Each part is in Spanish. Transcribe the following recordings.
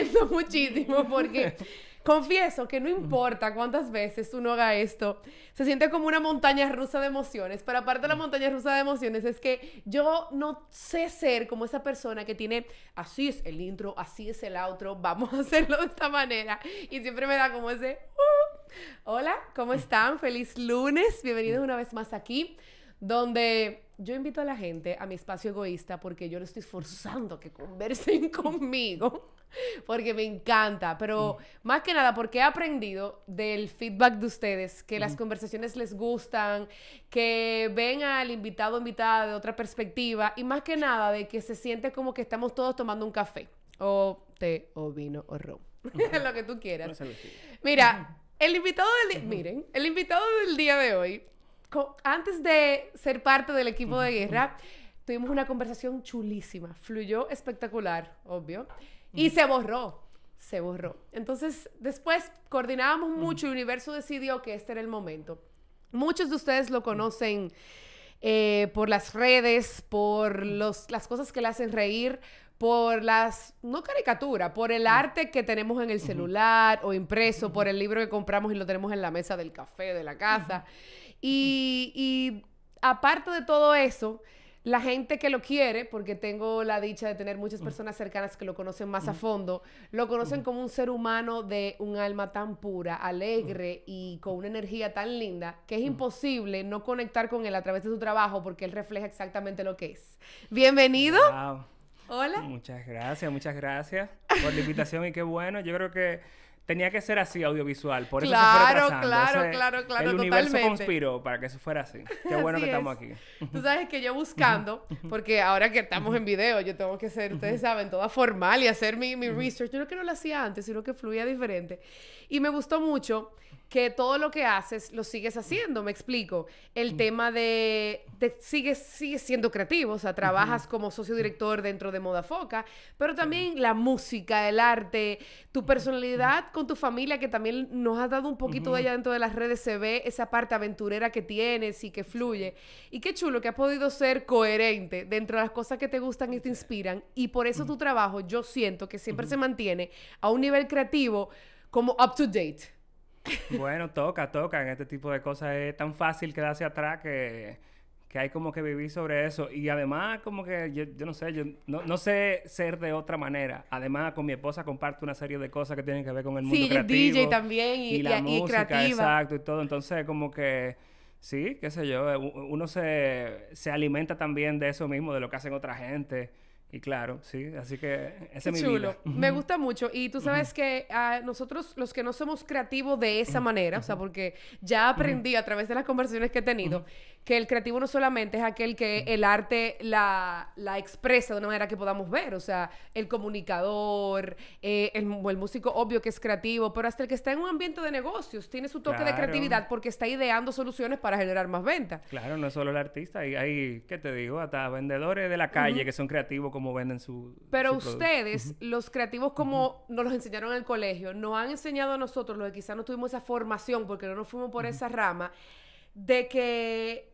riendo muchísimo porque confieso que no importa cuántas veces uno haga esto, se siente como una montaña rusa de emociones, pero aparte de la montaña rusa de emociones es que yo no sé ser como esa persona que tiene, así es el intro, así es el outro, vamos a hacerlo de esta manera y siempre me da como ese... Uh. Hola, ¿cómo están? Feliz lunes, bienvenidos una vez más aquí donde yo invito a la gente a mi espacio egoísta porque yo lo estoy forzando que conversen conmigo, porque me encanta, pero más que nada porque he aprendido del feedback de ustedes, que las conversaciones les gustan, que ven al invitado o invitada de otra perspectiva y más que nada de que se siente como que estamos todos tomando un café o té o vino o ron, lo que tú quieras. Mira, el invitado del día, miren, el invitado del día de hoy antes de ser parte del equipo de guerra, tuvimos una conversación chulísima. Fluyó espectacular, obvio. Y se borró. Se borró. Entonces, después coordinábamos mucho y el universo decidió que este era el momento. Muchos de ustedes lo conocen eh, por las redes, por los, las cosas que le hacen reír, por las, no caricatura, por el arte que tenemos en el celular o impreso, por el libro que compramos y lo tenemos en la mesa del café de la casa. Y, aparte de todo eso, la gente que lo quiere, porque tengo la dicha de tener muchas personas cercanas que lo conocen más a fondo, lo conocen como un ser humano de un alma tan pura, alegre y con una energía tan linda que es imposible no conectar con él a través de su trabajo porque él refleja exactamente lo que es. Bienvenido. Hola. Muchas gracias, muchas gracias por la invitación y qué bueno. Yo creo que tenía que ser así audiovisual. Por eso claro, se fue claro, claro, claro, El universo conspiró para que eso fuera así. Qué bueno que estamos aquí. Tú sabes que yo buscando, porque ahora que estamos en video, yo tengo que ser, ustedes saben, toda formal y hacer mi, mi research. Yo no que no lo hacía antes, sino que fluía diferente. Y me gustó mucho que todo lo que haces lo sigues haciendo, me explico. El tema de, sigues, sigues siendo creativo, o sea, trabajas como socio director dentro de Moda Foca, pero también la música, el arte, tu personalidad con tu familia, que también nos has dado un poquito de ella dentro de las redes, se ve esa parte aventurera que tienes y que fluye. Y qué chulo que has podido ser coherente dentro de las cosas que te gustan y te inspiran. Y por eso tu trabajo, yo siento que siempre se mantiene a un nivel creativo como up to date. Bueno, toca, toca. En este tipo de cosas es tan fácil quedarse atrás que, que hay como que vivir sobre eso. Y además, como que yo, yo no sé, yo no, no, sé ser de otra manera. Además, con mi esposa comparto una serie de cosas que tienen que ver con el mundo sí, creativo. DJ también y, la música, exacto, y todo. Entonces, como que sí, qué sé yo, uno se, se alimenta también de eso mismo, de lo que hacen otra gente. Y claro, sí, así que ese es mi chulo. Me gusta mucho. Y tú sabes que a nosotros, los que no somos creativos de esa manera, o sea, porque ya aprendí a través de las conversaciones que he tenido, que el creativo no solamente es aquel que el arte la, la expresa de una manera que podamos ver, o sea, el comunicador, eh, el, el, músico, obvio que es creativo, pero hasta el que está en un ambiente de negocios tiene su toque de creatividad porque está ideando soluciones para generar más ventas. Claro, no es solo el artista, hay, hay ¿qué te digo? Hasta vendedores de la calle que son creativos como venden su... Pero ustedes, los creativos como nos los enseñaron en el colegio, nos han enseñado a nosotros, los que quizás no tuvimos esa formación porque no nos fuimos por esa rama, de que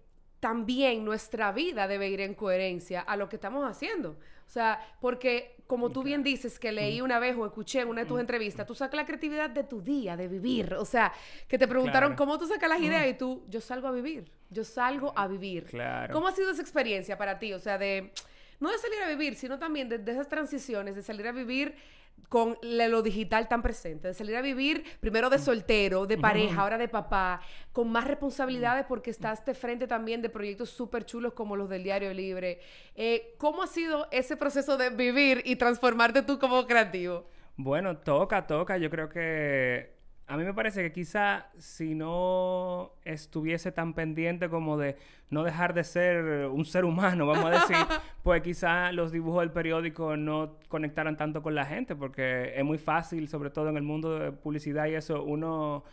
también nuestra vida debe ir en coherencia a lo que estamos haciendo. O sea, porque como tú bien dices, que leí una vez o escuché en una de tus entrevistas, tú sacas la creatividad de tu día, de vivir. O sea, que te preguntaron cómo tú sacas las ideas y tú, yo salgo a vivir, yo salgo a vivir. Claro. ¿Cómo ha sido esa experiencia para ti? O sea, de, no de salir a vivir, sino también de esas transiciones, de salir a vivir con lo digital tan presente, de salir a vivir primero de soltero, de pareja, ahora de papá, con más responsabilidades porque estás de frente también de proyectos súper chulos como los del Diario Libre. Eh, ¿Cómo ha sido ese proceso de vivir y transformarte tú como creativo? Bueno, toca, toca. Yo creo que a mí me parece que quizá si no estuviese tan pendiente como de no dejar de ser un ser humano, vamos a decir, pues quizá los dibujos del periódico no conectaran tanto con la gente, porque es muy fácil, sobre todo en el mundo de publicidad y eso, uno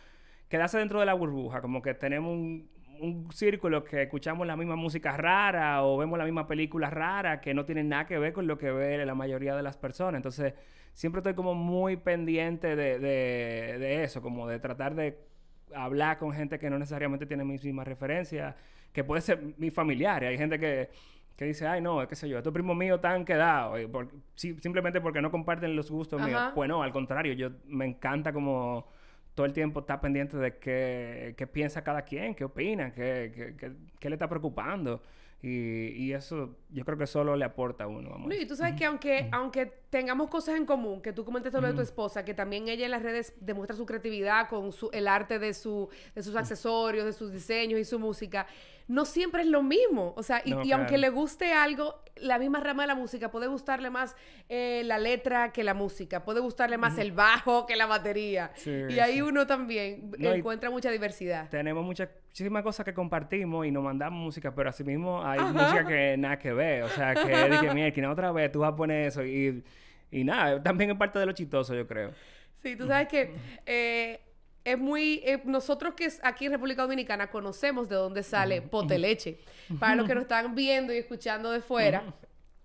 quedarse dentro de la burbuja, como que tenemos un, un círculo que escuchamos la misma música rara o vemos la misma película rara que no tienen nada que ver con lo que ve la mayoría de las personas. Entonces, siempre estoy como muy pendiente de, de, eso, como de tratar de hablar con gente que no necesariamente tiene mis mismas referencias, que puede ser mi familiar. Hay gente que, que dice, ay, no, qué sé yo, estos primos míos están quedados, eh, por- simplemente porque no comparten los gustos míos. Pues no, al contrario, yo me encanta como todo el tiempo estar pendiente de qué, qué piensa cada quien, qué opina, qué, qué, qué- qué le está preocupando. Y, y eso yo creo que solo le aporta a uno. Vamos. No, y tú sabes que aunque, aunque tengamos cosas en común, que tú comentaste lo de tu esposa, que también ella en las redes demuestra su creatividad con su, el arte de, su, de sus accesorios, de sus diseños y su música, no siempre es lo mismo. O sea, y, No, y aunque le guste algo, la misma rama de la música, puede gustarle más eh, la letra que la música, puede gustarle más el bajo que la batería. Sí, y ahí sí. uno también No, encuentra mucha diversidad. Tenemos muchas, muchísimas cosas que compartimos y nos mandamos música, pero asimismo hay Ajá. música que nada que ver. O sea, que dije, mira, que otra vez tú vas a poner eso. Y, y nada, también es parte de lo chistoso, yo creo. Sí, tú sabes que eh, es muy... eh, nosotros que aquí en República Dominicana conocemos de dónde sale pote leche. Para los que nos están viendo y escuchando de fuera,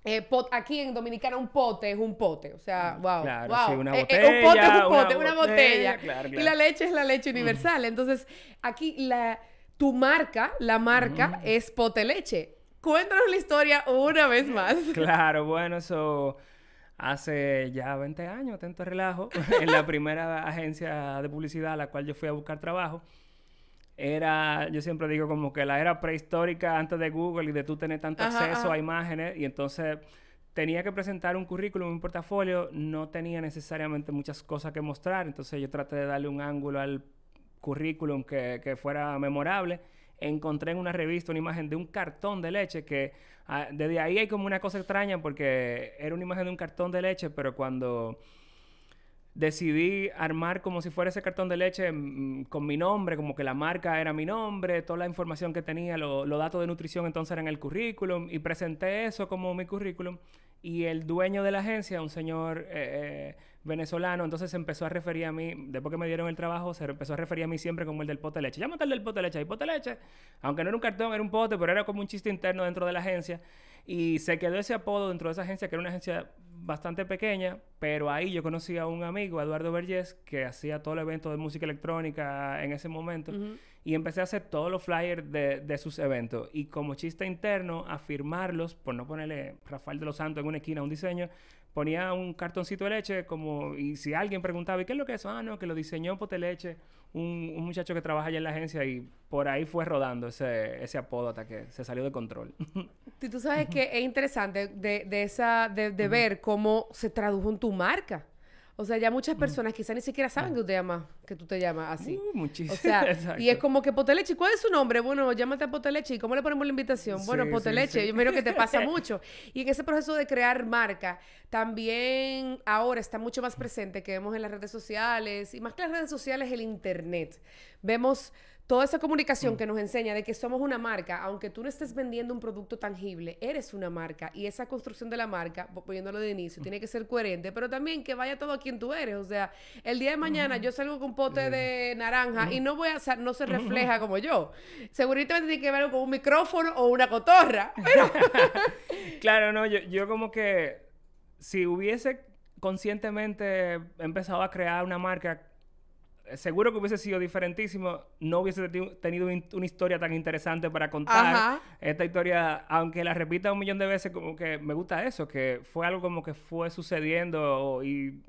eh, pot- aquí en Dominicana un pote es un pote. O sea, wow. Claro, wow. sí, una Eh, eh, un pote es botella, un pote, una una, botella, botella. claro, Y la leche es la leche universal. Entonces, aquí la, tu marca, la marca es pote leche. Cuéntanos la historia una vez más. Claro, bueno, eso hace ya 20 años, tanto relajo, en la primera agencia de publicidad a la cual yo fui a buscar trabajo. Era, yo siempre digo como que la era prehistórica antes de Google y de tú tener tanto Ajá, acceso ajá. a imágenes y entonces tenía que presentar un currículum, un portafolio, no tenía necesariamente muchas cosas que mostrar, entonces yo traté de darle un ángulo al currículum que, que fuera memorable. Encontré en una revista una imagen de un cartón de leche que ah, desde ahí hay como una cosa extraña porque era una imagen de un cartón de leche, pero cuando decidí armar como si fuera ese cartón de leche mm, con mi nombre, como que la marca era mi nombre, toda la información que tenía, lo- los datos de nutrición entonces eran el currículum y presenté eso como mi currículum y el dueño de la agencia, un señor eh, eh, venezolano, entonces se empezó a referir a mí, después que me dieron el trabajo, se empezó a referir a mí siempre como el del pote de leche. Llámate el del pote de leche, hay pote de leche, aunque no era un cartón, era un pote, pero era como un chiste interno dentro de la agencia. Y se quedó ese apodo dentro de esa agencia, que era una agencia bastante pequeña, pero ahí yo conocí a un amigo, Eduardo Vergés, que hacía todo el evento de música electrónica en ese momento. Y empecé a hacer todos los flyers de, de sus eventos. Y como chiste interno, a firmarlos, por no ponerle Rafael de los Santos en una esquina un diseño, ponía un cartoncito de leche como... Y si alguien preguntaba, ¿y qué es lo que es? Ah, no, que lo diseñó Pote Leche, un, un muchacho que trabaja allá en la agencia. Y por ahí fue rodando ese, ese apodo hasta que se salió de control. Y tú sabes que es interesante de, de esa, de, de ver cómo se tradujo en tu marca. O sea, ya muchas personas quizás ni siquiera saben que tú te llamas, que tú te llamas así. Uh, muchísimo. O sea, Exacto. y es como que Poteleche, ¿cuál es su nombre? Bueno, llámate a Poteleche. ¿Y cómo le ponemos la invitación? Bueno, Sí, Poteleche. sí. Yo creo que te pasa mucho. Y en ese proceso de crear marca, también ahora está mucho más presente que vemos en las redes sociales, y más que las redes sociales, el Internet. Vemos toda esa Mm. comunicación que nos enseña de que somos una marca, aunque tú no estés vendiendo un producto tangible, eres una marca. Y esa construcción de la marca, po- poniéndolo de Mm. inicio, tiene que ser coherente, pero también que vaya todo a quien tú eres. O sea, el día de mañana yo salgo con un pote de naranja y no voy a, no se refleja como yo. Seguramente tiene que ver con un micrófono o una cotorra. Pero Claro, no, yo, yo como que si hubiese conscientemente empezado a crear una marca, seguro que hubiese sido diferentísimo, no hubiese teni- tenido un- una historia tan interesante para contar. Ajá. Esta historia, aunque la repita un millón de veces, como que me gusta eso, que fue algo como que fue sucediendo y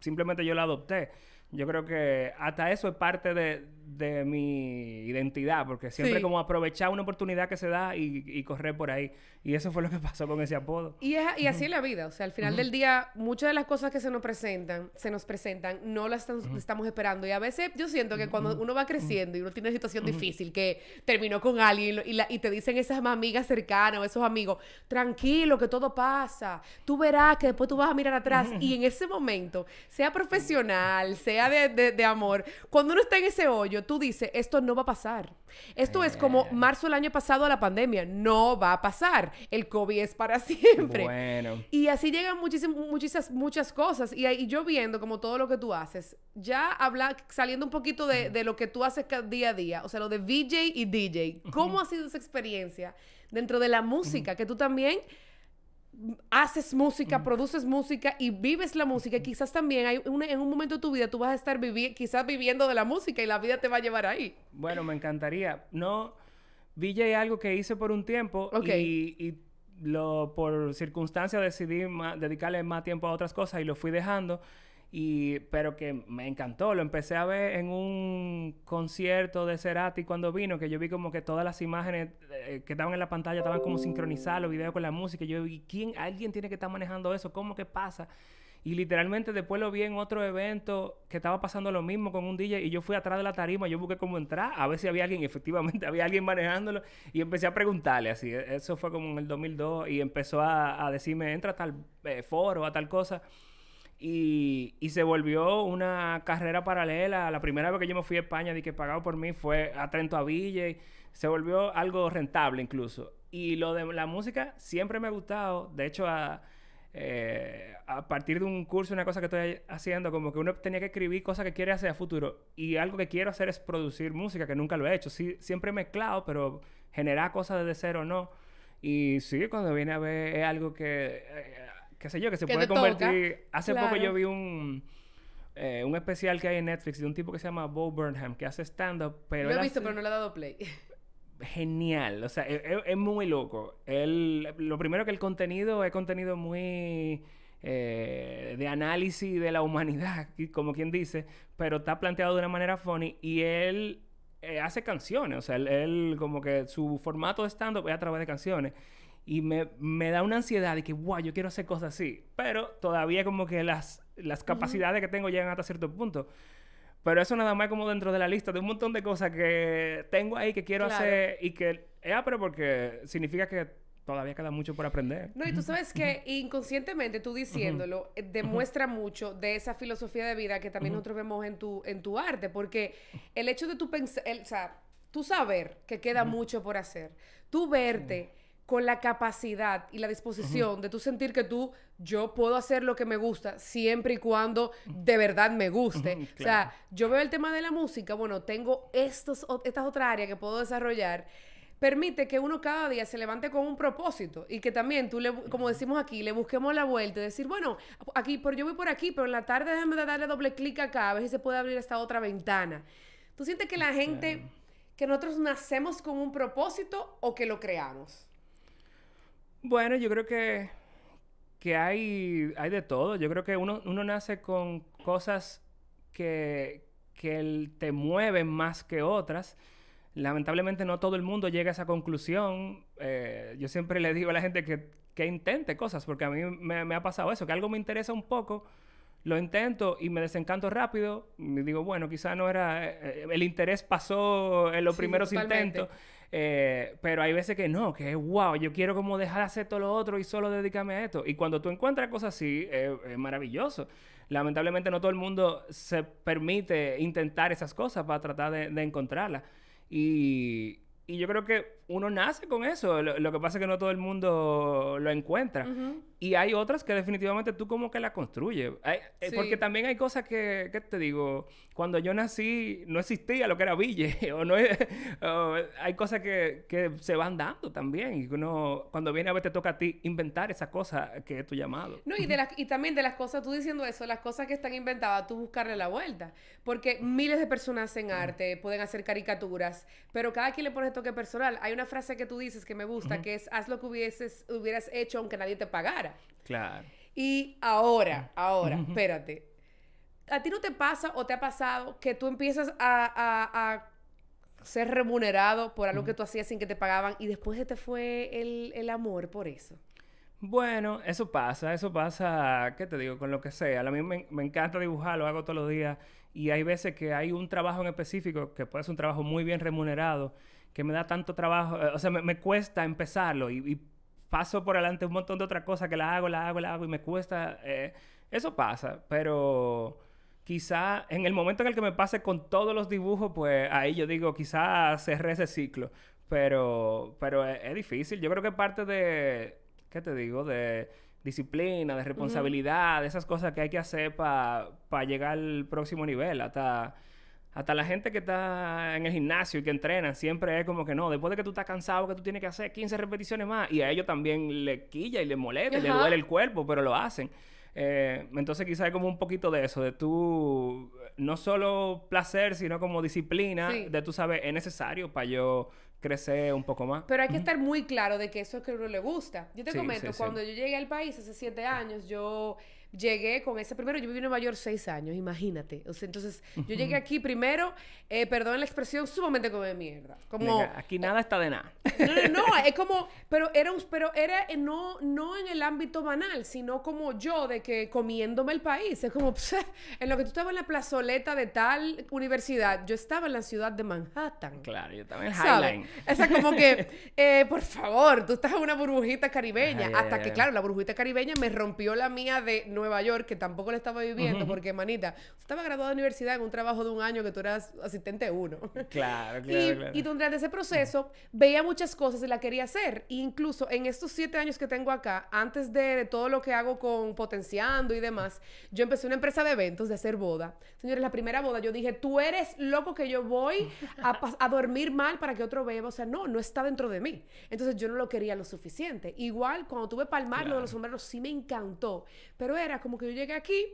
simplemente yo la adopté. Yo creo que hasta eso es parte de, de mi identidad, porque siempre Sí. como aprovechar una oportunidad que se da y, y correr por ahí. Y eso fue lo que pasó con ese apodo. Y, es- y así es la vida. O sea, al final del día, muchas de las cosas que se nos presentan, se nos presentan, no las estam- estamos esperando. Y a veces yo siento que cuando uno va creciendo y uno tiene una situación difícil, que terminó con alguien y la- y te dicen esas amigas cercanas o esos amigos, tranquilo, que todo pasa. Tú verás que después tú vas a mirar atrás. Y en ese momento, sea profesional, sea de, de- de amor, cuando uno está en ese hoyo, tú dices, esto no va a pasar. Esto es como marzo del año pasado a la pandemia. No va a pasar. El COVID es para siempre. Bueno. Y así llegan muchísimas, muchas, muchas cosas. Y, ahí yo viendo como todo lo que tú haces, ya habla, saliendo un poquito de, de lo que tú haces día a día, o sea, lo de VJ y DJ. ¿Cómo ha sido esa experiencia dentro de la música? Que tú también haces música, produces música y vives la música. Y quizás también hay una- en un momento de tu vida tú vas a estar vivi quizás viviendo de la música y la vida te va a llevar ahí. Bueno, me encantaría. No, VJ es algo que hice por un tiempo y, y lo, por circunstancias decidí dedicarle más tiempo a otras cosas y lo fui dejando. Y, pero que me encantó. Lo empecé a ver en un concierto de Cerati cuando vino, que yo vi como que todas las imágenes eh, que estaban en la pantalla estaban como sincronizadas, los videos con la música. Yo vi, ¿quién? ¿Alguien tiene que estar manejando eso? ¿Cómo que pasa? Y literalmente después lo vi en otro evento que estaba pasando lo mismo con un DJ y yo fui atrás de la tarima, yo busqué cómo entrar, a ver si había alguien, efectivamente había alguien manejándolo y empecé a preguntarle así. E-, eso fue como en el 2002 y empezó a, decirme, entra a tal eh, foro, a tal cosa. Y, se volvió una carrera paralela. La primera vez que yo me fui a España, y que pagado por mí, fue a Trento a Villa. se volvió algo rentable incluso. Y lo de la música siempre me ha gustado. De hecho, a, eh, a partir de un curso, una cosa que estoy haciendo, como que uno tenía que escribir cosas que quiere hacer a futuro. Y algo que quiero hacer es producir música, que nunca lo he hecho. Sí, siempre mezclado, pero generar cosas desde cero no. Y sí, cuando viene a ver es algo que... Eh, qué sé yo, que se puede convertir... Hace poco yo vi un, eh, un especial que hay en Netflix de un tipo que se llama Bo Burnham, que hace stand-up, pero... Lo he visto, pero no le he dado play. Genial, o sea, es, e, es, muy loco. Él, lo primero que el contenido es contenido muy... Eh, de análisis de la humanidad, como quien dice, pero está planteado de una manera funny y él eh, hace canciones, o sea, él, él, como que su formato de stand-up es a través de canciones y me, me, da una ansiedad de que, wow, yo quiero hacer cosas así. Pero todavía como que las, las capacidades que tengo llegan hasta cierto punto. Pero eso nada más como dentro de la lista de un montón de cosas que tengo ahí que quiero hacer y que... Ah, pero porque significa que todavía queda mucho por aprender. No, y tú sabes que inconscientemente tú diciéndolo eh, demuestra mucho de esa filosofía de vida que también nosotros vemos en tu, en tu arte, porque el hecho de tu pensar, o sea, tú saber que queda mucho por hacer, tú verte con la capacidad y la disposición de tú sentir que tú, yo puedo hacer lo que me gusta siempre y cuando de verdad me guste. O sea, yo veo el tema de la música, bueno, tengo estos, estas otras áreas que puedo desarrollar. Permite que uno cada día se levante con un propósito y que también tú, le, como decimos aquí, le busquemos la vuelta y decir, bueno, aquí, por, yo voy por aquí, pero en la tarde déjame darle doble clic acá, a ver si se puede abrir esta otra ventana. ¿Tú sientes que la gente, que nosotros nacemos con un propósito o que lo creamos? Bueno, yo creo que, que hay, hay de todo. Yo creo que uno, uno nace con cosas que, que te mueven más que otras. Lamentablemente no todo el mundo llega a esa conclusión. Eh, yo siempre le digo a la gente que, que intente cosas, porque a mí me, me, ha pasado eso, que algo me interesa un poco, lo intento y me desencanto rápido. Y digo, bueno, quizá no era... Eh, el interés pasó en los primeros intentos. Eh, pero hay veces que no, que es wow, yo quiero como dejar de hacer todo lo otro y solo dedicarme a esto. Y cuando tú encuentras cosas así, es maravilloso. Lamentablemente no todo el mundo se permite intentar esas cosas para tratar de, de encontrarlas. Y, y yo creo que uno nace con eso. Lo, que pasa es que no todo el mundo lo encuentra. Y hay otras que definitivamente tú como que la construyes. Eh, porque también hay cosas que, ¿qué te digo? Cuando yo nací no existía lo que era Ville. o no hay cosas que, que, se van dando también. Y uno, cuando viene a ver, te toca a ti inventar esa cosa que es tu llamado. No, y, de las, y también de las cosas, tú diciendo eso, las cosas que están inventadas, tú buscarle la vuelta. Porque miles de personas hacen arte, pueden hacer caricaturas, pero cada quien le pone toque personal. Hay una frase que tú dices que me gusta, que es haz lo que hubieses, hubieras hecho aunque nadie te pagara. Claro. Y ahora, ahora, espérate. ¿A ti no te pasa o te ha pasado que tú empiezas a, ser remunerado por algo que tú hacías sin que te pagaban y después se te fue el, amor por eso? Bueno, eso pasa, eso pasa, ¿qué te digo? Con lo que sea. A mí me, me, encanta dibujar, lo hago todos los días y hay veces que hay un trabajo en específico que puede ser un trabajo muy bien remunerado que me da tanto trabajo, eh, o sea, me, cuesta empezarlo y, paso por adelante un montón de otras cosas que la hago, la hago, la hago y me cuesta. Eh, eso pasa, pero quizá en el momento en el que me pase con todos los dibujos, pues ahí yo digo, quizá cerré ese ciclo. Pero, pero es, difícil. Yo creo que parte de, ¿qué te digo? De disciplina, de responsabilidad, de esas cosas que hay que hacer para llegar al próximo nivel. Hasta hasta la gente que está en el gimnasio y que entrenan siempre es como que no, después de que tú estás cansado, que tú tienes que hacer 15 repeticiones más. Y a ellos también le quilla y le molesta y le duele el cuerpo, pero lo hacen. Eh, entonces quizás hay como un poquito de eso, de tú, no solo placer, sino como disciplina, de tú sabes, es necesario para yo crecer un poco más. Pero hay que estar muy claro de que eso es que a uno le gusta. Yo te Sí, comento, sí. cuando yo llegué al país hace siete años, yo llegué con ese primero, yo viví en Nueva York seis años, imagínate. O sea, entonces, yo llegué aquí primero, eh, perdón la expresión, sumamente como de mierda. Como, Venga, aquí nada está de nada. no, no, no, es como, pero era, un, pero era eh, no, no en el ámbito banal, sino como yo, de que comiéndome el país. Es como, pse, en lo que tú estabas en la plazoleta de tal universidad, yo estaba en la ciudad de Manhattan. Claro, yo también ¿sabes? Highline. O sea, como que, eh, por favor, tú estás en una burbujita caribeña. Ay, hasta ay, que, ay. claro, la burbujita caribeña me rompió la mía de Nueva York, que tampoco la estaba viviendo, porque, manita, estaba graduada de universidad en un trabajo de un año que tú eras asistente uno. Claro, claro, Y, claro. y durante ese proceso veía muchas cosas y la quería hacer. E incluso en estos siete años que tengo acá, antes de, de todo lo que hago con potenciando y demás, yo empecé una empresa de eventos de hacer boda. Señores, la primera boda yo dije, tú eres loco que yo voy a, a dormir mal para que otro beba. O sea, no, no está dentro de mí. Entonces yo no lo quería lo suficiente. Igual, cuando tuve Palmar, lo de los sombreros sí me encantó. Pero era como que yo llegué aquí,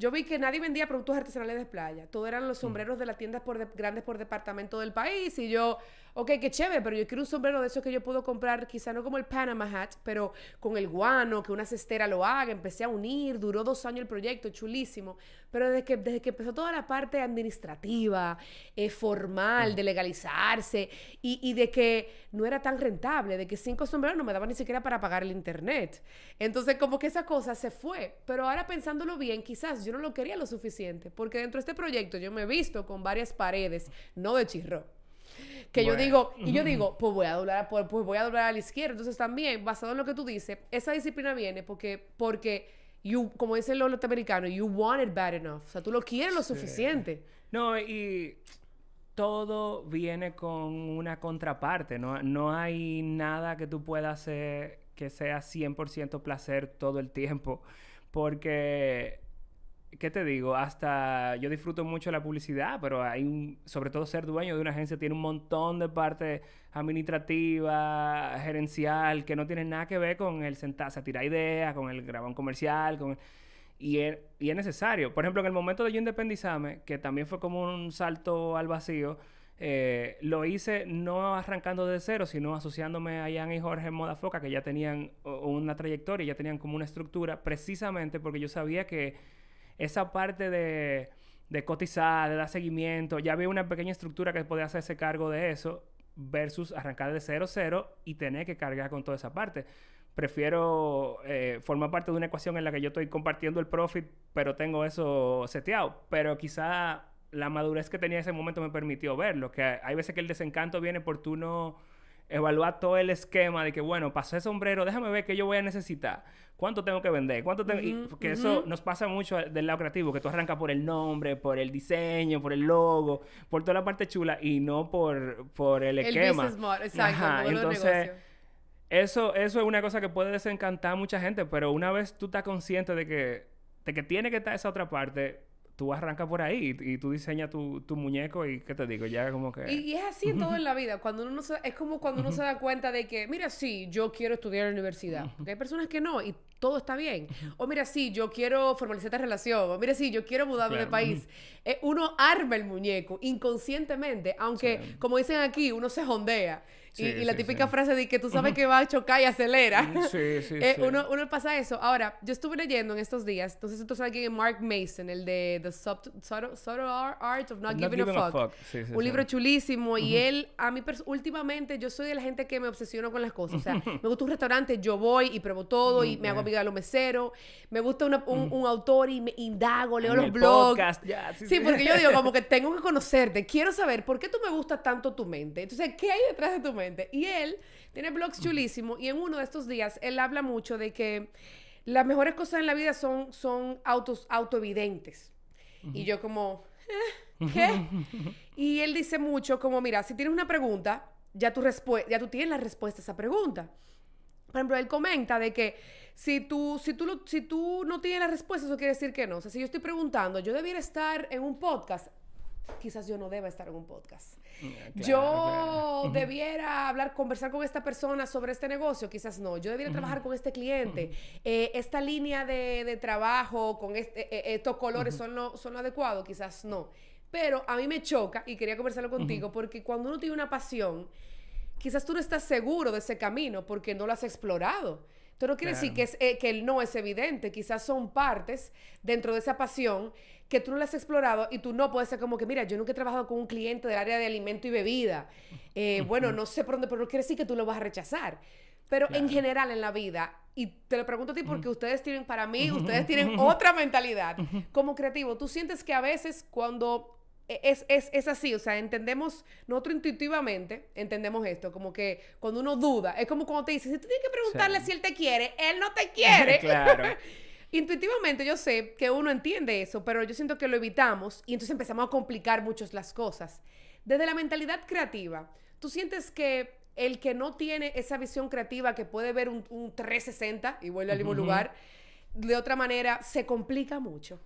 yo vi que nadie vendía productos artesanales de playa. Todo eran los sombreros de las tiendas por de- grandes por departamento del país. Y yo, ok, qué chévere, pero yo quiero un sombrero de esos que yo puedo comprar, quizá no como el Panama Hat, pero con el guano, que una cestera lo haga. Empecé a unir, duró dos años el proyecto, chulísimo. Pero desde que, desde que empezó toda la parte administrativa, eh, formal, de legalizarse, y, y de que no era tan rentable, de que cinco sombreros no me daban ni siquiera para pagar el internet. Entonces, como que esa cosa se fue. Pero ahora pensándolo bien, quizás yo no lo quería lo suficiente, porque dentro de este proyecto yo me he visto con varias paredes, no de chirro. Que yo Bueno. digo, y yo digo, pues voy a doblar, pues, pues voy a doblar a la izquierda. Entonces también, basado en lo que tú dices, esa disciplina viene porque, porque you, como dicen los norteamericanos, you want it bad enough. O sea, tú lo quieres lo suficiente. No, y todo viene con una contraparte. No, no hay nada que tú puedas hacer que sea 100% placer todo el tiempo. Porque, ¿qué te digo? Hasta yo disfruto mucho la publicidad, pero hay un, sobre todo ser dueño de una agencia tiene un montón de parte administrativa, gerencial, que no tienen nada que ver con el sentarse a tirar ideas, con el grabar un comercial, con... Y es, necesario. Por ejemplo, en el momento de yo independizarme, que también fue como un salto al vacío, eh, lo hice no arrancando de cero, sino asociándome a Ian y Jorge en Moda Foca, que ya tenían una trayectoria, ya tenían como una estructura, precisamente porque yo sabía que esa parte de, de cotizar, de dar seguimiento, ya había una pequeña estructura que podía hacerse cargo de eso, versus arrancar de cero, cero y tener que cargar con toda esa parte prefiero eh, formar parte de una ecuación en la que yo estoy compartiendo el profit, pero tengo eso seteado. Pero quizá la madurez que tenía en ese momento me permitió verlo. Que hay veces que el desencanto viene por tú no evaluar todo el esquema de que, bueno, pasé sombrero, déjame ver qué yo voy a necesitar. ¿Cuánto tengo que vender? ¿Cuánto tengo? y- Ujú, porque eso nos pasa mucho del lado creativo, que tú arrancas por el nombre, por el diseño, por el logo, por toda la parte chula y no por, por el El esquema. business model, exacto, Ajá, el modelo de entonces, eso, eso es una cosa que puede desencantar a mucha gente, pero una vez tú estás consciente de que, de que tiene que estar esa otra parte, tú arrancas por ahí y, y tú diseñas tu, tu muñeco y, ¿qué te digo? Ya como que... Y, y es así en todo en la vida. Cuando uno no se- es como cuando uno se da cuenta de que, mira, sí, yo quiero estudiar en la universidad. Porque hay personas que no y todo está bien. O mira, sí, yo quiero formalizar esta relación. O mira, sí, yo quiero mudarme de Claro. país. Eh, uno arma el muñeco inconscientemente, aunque, Sí. como dicen aquí, uno se jondea. Y, Sí, y la sí, típica sí. frase de que tú sabes que va a chocar y acelera. Sí, sí, Eh, sí. Uno, uno pasa eso. Ahora, yo estuve leyendo en estos días, entonces tú sabes quién es Mark Mason, el de The Sub- Subtle, Art of Not, Not Giving, a Fuck. Sí, sí, Un libro chulísimo y él, a mí últimamente, yo soy de la gente que me obsesiono con las cosas. O sea, me gusta un restaurante, yo voy y pruebo todo y me hago amiga de los meseros. Me gusta una- un, un autor y me indago, leo En los blogs. podcast, ya, sí, porque yo digo como que tengo que conocerte, quiero saber por qué tú me gusta tanto tu mente. Entonces, ¿qué hay detrás de tu mente? Y él tiene blogs chulísimos y en uno de estos días él habla mucho de que las mejores cosas en la vida son, son autos, autoevidentes. Y yo como, "Eh, ¿qué? y él dice mucho como, mira, si tienes una pregunta, ya tú, ya tú tienes la respuesta a esa pregunta. Por ejemplo, él comenta de que si tú, si, tú lo- si tú no tienes la respuesta, eso quiere decir que no. O sea, si yo estoy preguntando, ¿yo debiera estar en un podcast? Quizás yo no deba estar en un podcast. Claro, yo claro. debiera hablar, conversar con esta persona sobre este negocio, quizás no. Yo debiera trabajar con este cliente. Eh, esta línea de, de trabajo con este- eh, eh, estos colores son, lo, son lo adecuado, quizás no. Pero a mí me choca y quería conversarlo contigo porque cuando uno tiene una pasión, quizás tú no estás seguro de ese camino porque no lo has explorado. Esto no quiere decir que, es, eh, que el no es evidente, quizás son partes dentro de esa pasión que tú no las has explorado y tú no puedes ser como que, mira, yo nunca he trabajado con un cliente del área de alimento y bebida. Eh, bueno, no sé por dónde, pero no quiere decir que tú lo vas a rechazar. Pero en general en la vida, y te lo pregunto a ti porque ustedes tienen, para mí, ustedes tienen otra mentalidad. Como creativo, ¿tú sientes que a veces cuando e, es, es, es, así, o sea, entendemos, nosotros intuitivamente entendemos esto, como que cuando uno duda, es como cuando te dice, si tú tienes que preguntarle si él te quiere, él no te quiere. claro. Intuitivamente yo sé que uno entiende eso, pero yo siento que lo evitamos y entonces empezamos a complicar mucho las cosas. Desde la mentalidad creativa, ¿tú sientes que el que no tiene esa visión creativa que puede ver un, 360 y vuelve al mismo lugar, de otra manera se complica mucho.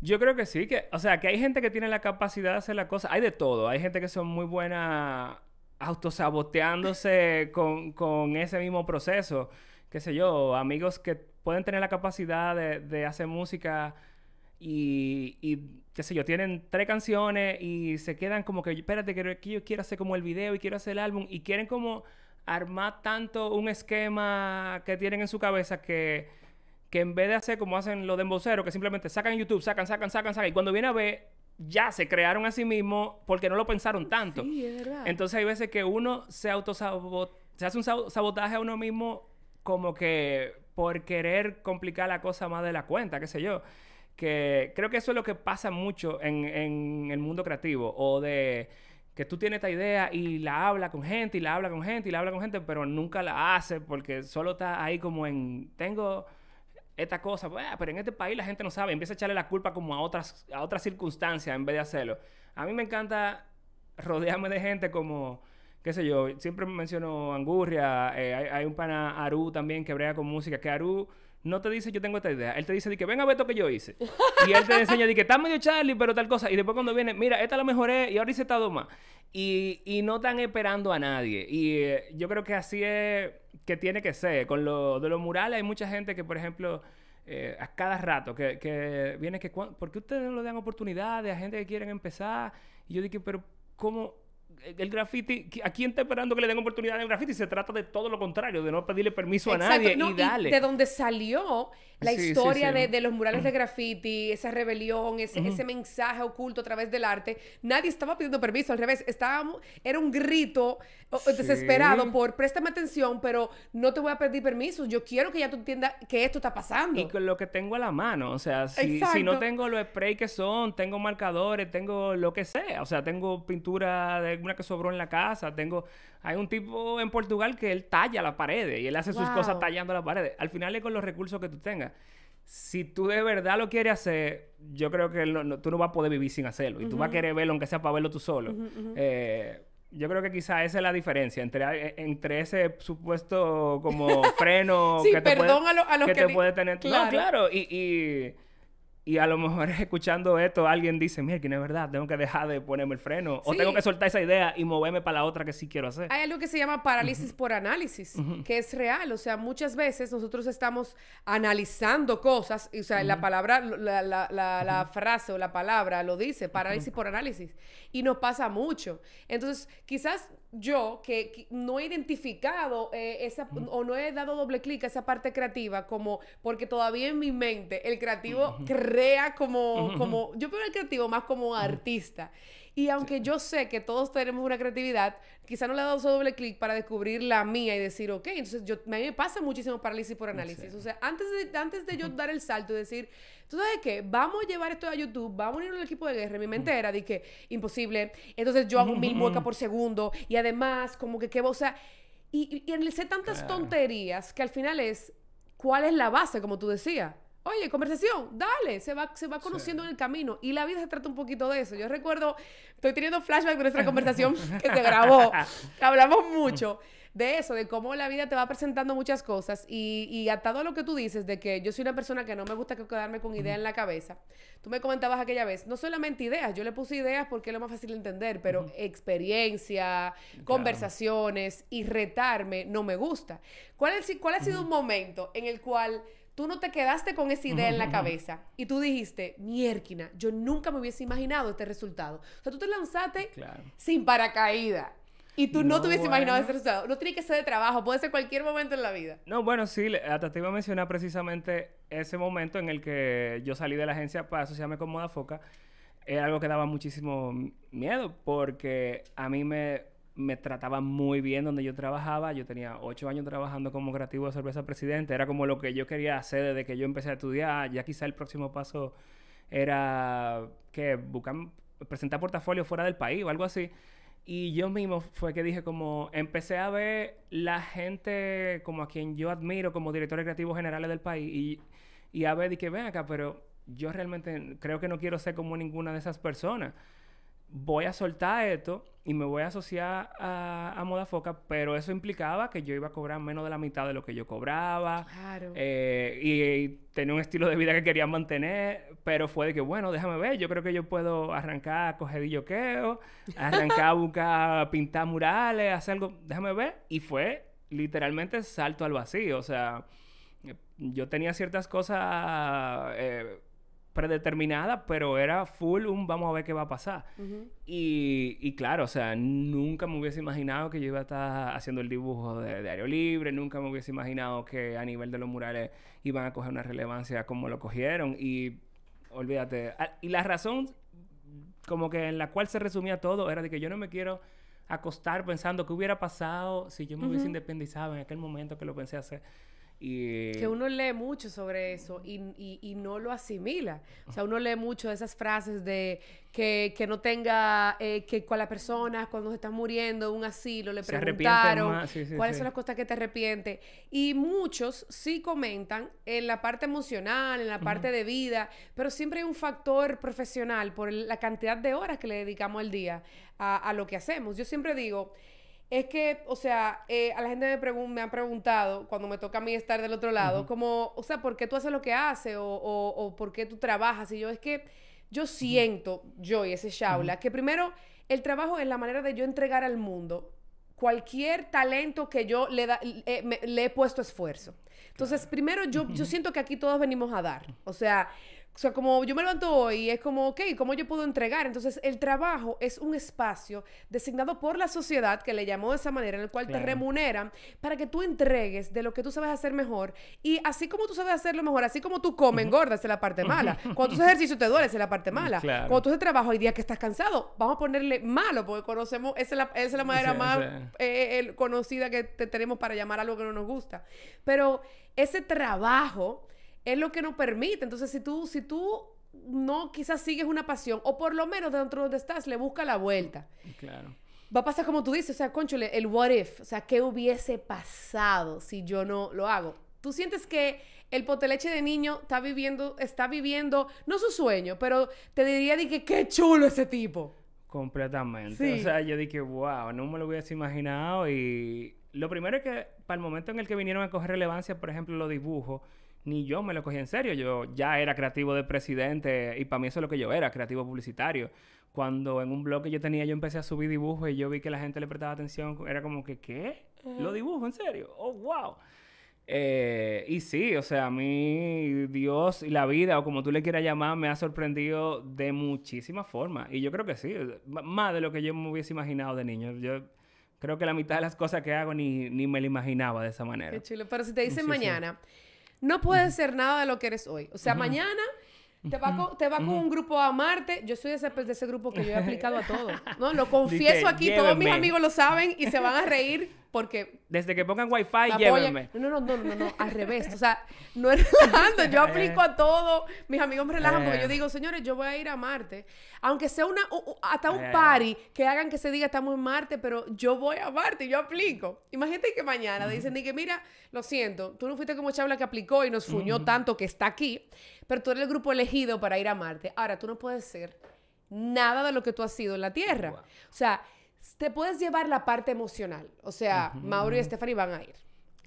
Yo creo que sí, que, o sea, que hay gente que tiene la capacidad de hacer la cosa, hay de todo, hay gente que son muy buena autosaboteándose con, con ese mismo proceso, qué sé yo, amigos que pueden tener la capacidad de, de hacer música y, y, qué sé yo, tienen tres canciones y se quedan como que, espérate, que yo quiero hacer como el video y quiero hacer el álbum y quieren como armar tanto un esquema que tienen en su cabeza que, que en vez de hacer como hacen los de emboceros, que simplemente sacan YouTube, sacan, sacan, sacan, sacan, y cuando viene a ver, ya se crearon a sí mismos porque no lo pensaron tanto. Sí, es verdad. Entonces hay veces que uno se autosabot se hace un sabotaje a uno mismo como que por querer complicar la cosa más de la cuenta, qué sé yo que creo que eso es lo que pasa mucho en, el mundo creativo o de que tú tienes esta idea y la habla con gente y la habla con gente y la habla con gente, pero nunca la hace porque solo está ahí como en, tengo esta cosa, pues, pero en este país la gente no sabe, empieza a echarle la culpa como a otras, a otras circunstancias en vez de hacerlo. A mí me encanta rodearme de gente como, qué sé yo, siempre menciono Angurria, eh, hay, hay, un pana Aru también que brega con música, que Aru no te dice yo tengo esta idea. Él te dice que venga a ver esto que yo hice. y él te enseña de que está medio Charlie, pero tal cosa. Y después cuando viene, mira, esta la mejoré y ahora hice esta más. Y, y no están esperando a nadie. Y eh, yo creo que así es que tiene que ser. Con lo de los murales hay mucha gente que, por ejemplo, eh, a cada rato, que, que viene que, ¿por qué ustedes no le dan oportunidades a gente que quieren empezar? Y yo digo, pero ¿cómo? El graffiti, ¿a quién está esperando que le den oportunidad en el graffiti? Se trata de todo lo contrario, de no pedirle permiso a nadie y dale. de donde salió la historia De, los murales de graffiti, esa rebelión, ese, ese, mensaje oculto a través del arte, nadie estaba pidiendo permiso, al revés, estábamos, era un grito desesperado por préstame atención, pero no te voy a pedir permiso, yo quiero que ya tú entiendas que esto está pasando. Y con lo que tengo a la mano, o sea, si, si no tengo los sprays que son, tengo marcadores, tengo lo que sea, o sea, tengo pintura de una que sobró en la casa, tengo, hay un tipo en Portugal que él talla las paredes y él hace sus cosas tallando las paredes, al final es con los recursos que tú tengas si tú de verdad lo quieres hacer, yo creo que tú no vas a poder vivir sin hacerlo. Y tú vas a querer verlo, aunque sea para verlo tú solo. Eh, yo creo que quizá esa es la diferencia entre, eh, entre ese supuesto como freno que, te, puede, a que, te puede tener. Claro. No, claro. y y a lo mejor escuchando esto alguien dice, mira, que no es verdad, tengo que dejar de ponerme el freno. O tengo que soltar esa idea y moverme para la otra que sí quiero hacer. Hay algo que se llama parálisis por análisis, que es real. O sea, muchas veces nosotros estamos analizando cosas, y, o sea, la palabra, la, la, la, frase o la palabra lo dice, parálisis por análisis. Y nos pasa mucho. Entonces, quizás yo que, no he identificado eh, esa o no he dado doble clic a esa parte creativa como porque todavía en mi mente el creativo crea como como yo veo el creativo más como artista y aunque yo sé que todos tenemos una creatividad, quizá no le he dado doble clic para descubrir la mía y decir, ok, entonces yo, a mí me pasa muchísimo parálisis por análisis. O sea, antes de, antes de yo dar el salto y decir, ¿tú sabes qué? Vamos a llevar esto a YouTube, vamos a unir al equipo de guerra. Mi mente era de que imposible. Entonces yo hago mil muecas por segundo y además, como que, qué o sea, y, y, analicé tantas tonterías que al final es, ¿cuál es la base, como tú decías? Oye, conversación, dale, se va, se va conociendo en el camino. Y la vida se trata un poquito de eso. Yo recuerdo, estoy teniendo flashback de nuestra conversación que se grabó. Hablamos mucho de eso, de cómo la vida te va presentando muchas cosas. Y, y atado a lo que tú dices, de que yo soy una persona que no me gusta quedarme con ideas en la cabeza. Tú me comentabas aquella vez, no solamente ideas, yo le puse ideas porque es lo más fácil de entender, pero experiencia, conversaciones y retarme no me gusta. ¿Cuál, es, cuál ha sido un momento en el cual tú no te quedaste con esa idea en la cabeza y tú dijiste, miérquina, yo nunca me hubiese imaginado este resultado. O sea, tú te lanzaste sin paracaídas. Y tú no, No, te hubieses imaginado ese resultado. No tiene que ser de trabajo, puede ser cualquier momento en la vida. No, bueno, sí, hasta te iba a mencionar precisamente ese momento en el que yo salí de la agencia para asociarme con Modafoca. Era algo que daba muchísimo miedo porque a mí me, me trataban muy bien donde yo trabajaba. Yo tenía ocho años trabajando como creativo de cerveza presidente. Era como lo que yo quería hacer desde que yo empecé a estudiar. Ya quizá el próximo paso era que presentar portafolio fuera del país o algo así. Y yo mismo fue que dije como, empecé a ver la gente como a quien yo admiro como directores creativos generales del país y, y a ver, y que ven acá, pero yo realmente creo que no quiero ser como ninguna de esas personas. Voy a soltar esto y me voy a asociar a, a Modafoca, pero eso implicaba que yo iba a cobrar menos de la mitad de lo que yo cobraba. Claro. Eh, y, y tenía un estilo de vida que quería mantener, pero fue de que, bueno, déjame ver, yo creo que yo puedo arrancar a coger dilloqueo, arrancar a buscar, pintar murales, hacer algo, déjame ver, y fue literalmente salto al vacío, o sea, yo tenía ciertas cosas eh, predeterminadas, pero era full un vamos a ver qué va a pasar. Ujú. Y, y claro, o sea, nunca me hubiese imaginado que yo iba a estar haciendo el dibujo de, de Ario Libre, nunca me hubiese imaginado que a nivel de los murales iban a coger una relevancia como lo cogieron. Y olvídate. Y la razón, como que en la cual se resumía todo, era de que yo no me quiero acostar pensando qué hubiera pasado si yo me hubiese Ujú. independizado en aquel momento que lo pensé hacer. Y... Que uno lee mucho sobre eso y, y- y no lo asimila. O sea, uno lee mucho esas frases de que, que no tenga, eh, que con la persona cuando se está muriendo, un asilo, le Se preguntaron más, sí, sí, cuáles sí. son las cosas que te arrepientes. Y muchos sí comentan en la parte emocional, en la parte de vida, pero siempre hay un factor profesional por la cantidad de horas que le dedicamos al día a, a lo que hacemos. Yo siempre digo, es que, o sea, eh, a la gente me, pregun- me ha preguntado cuando me toca a mí estar del otro lado, como, o sea, ¿por qué tú haces lo que haces? O, o, o ¿por qué tú trabajas? Y yo, es que yo siento, yo y ese Shaula, que primero el trabajo es la manera de yo entregar al mundo cualquier talento que yo le, da- eh, me- le he puesto esfuerzo. Entonces, primero yo, yo siento que aquí todos venimos a dar. O sea, o sea, como yo me levanto hoy es como, ok, ¿cómo yo puedo entregar? Entonces, el trabajo es un espacio designado por la sociedad, que le llamó de esa manera, en el cual te remuneran para que tú entregues de lo que tú sabes hacer mejor. Y así como tú sabes hacerlo mejor, así como tú comes, engordas, es la parte mala. Cuando tú haces ejercicio te duele, es la parte mala. Claro. Cuando tú haces trabajo, hay días que estás cansado, vamos a ponerle malo, porque conocemos, esa es la, esa es la manera Sí, más sí. eh, el- conocida que te- tenemos para llamar algo que no nos gusta. Pero ese trabajo es lo que nos permite. Entonces, si tú, si tú no quizás sigues una pasión, o por lo menos dentro de donde estás, le busca la vuelta. Claro. Va a pasar como tú dices, o sea, conchole, el what if, o sea, ¿qué hubiese pasado si yo no lo hago? ¿Tú sientes que el poteleche de niño está viviendo, está viviendo, no su sueño, pero te diría de que qué chulo ese tipo? Completamente. Sí. O sea, yo dije, wow, no me lo hubiese imaginado. Y lo primero es que para el momento en el que vinieron a coger relevancia, por ejemplo, los dibujos, ni yo me lo cogí en serio. Yo ya era creativo de presidente y para mí eso es lo que yo era, creativo publicitario. Cuando en un blog que yo tenía yo empecé a subir dibujos y yo vi que la gente le prestaba atención, era como que, ¿qué? ¿Lo dibujo en serio? ¡Oh, wow! Eh, y sí, o sea, a mí Dios y la vida, o como tú le quieras llamar, me ha sorprendido de muchísimas formas. Y yo creo que sí, más de lo que yo me hubiese imaginado de niño. Yo creo que la mitad de las cosas que hago ni, ni me lo imaginaba de esa manera. Qué chulo. Pero si te dicen Sí, sí. No puedes ser nada de lo que eres hoy. O sea, mañana te va, con, te va con un grupo a Marte. Yo soy de ese, de ese grupo que yo he aplicado a todo. No, lo confieso aquí. Todos mis amigos lo saben y se van a reír porque Desde que pongan wifi, llévenme. No, no, no, no, no, no, al revés. O sea, no es relajando. Yo aplico a todo. Mis amigos me relajan porque Eh. yo digo, señores, yo voy a ir a Marte. Aunque sea una, hasta un Eh. party que hagan que se diga estamos en Marte, pero yo voy a Marte, yo aplico. Imagínate que mañana dicen, ni que mira, lo siento, tú no fuiste como Chabla que aplicó y nos fuñó tanto que está aquí, pero tú eres el grupo elegido para ir a Marte. Ahora, tú no puedes ser nada de lo que tú has sido en la Tierra. O sea, te puedes llevar la parte emocional. O sea, Mauro y Stephanie van a ir.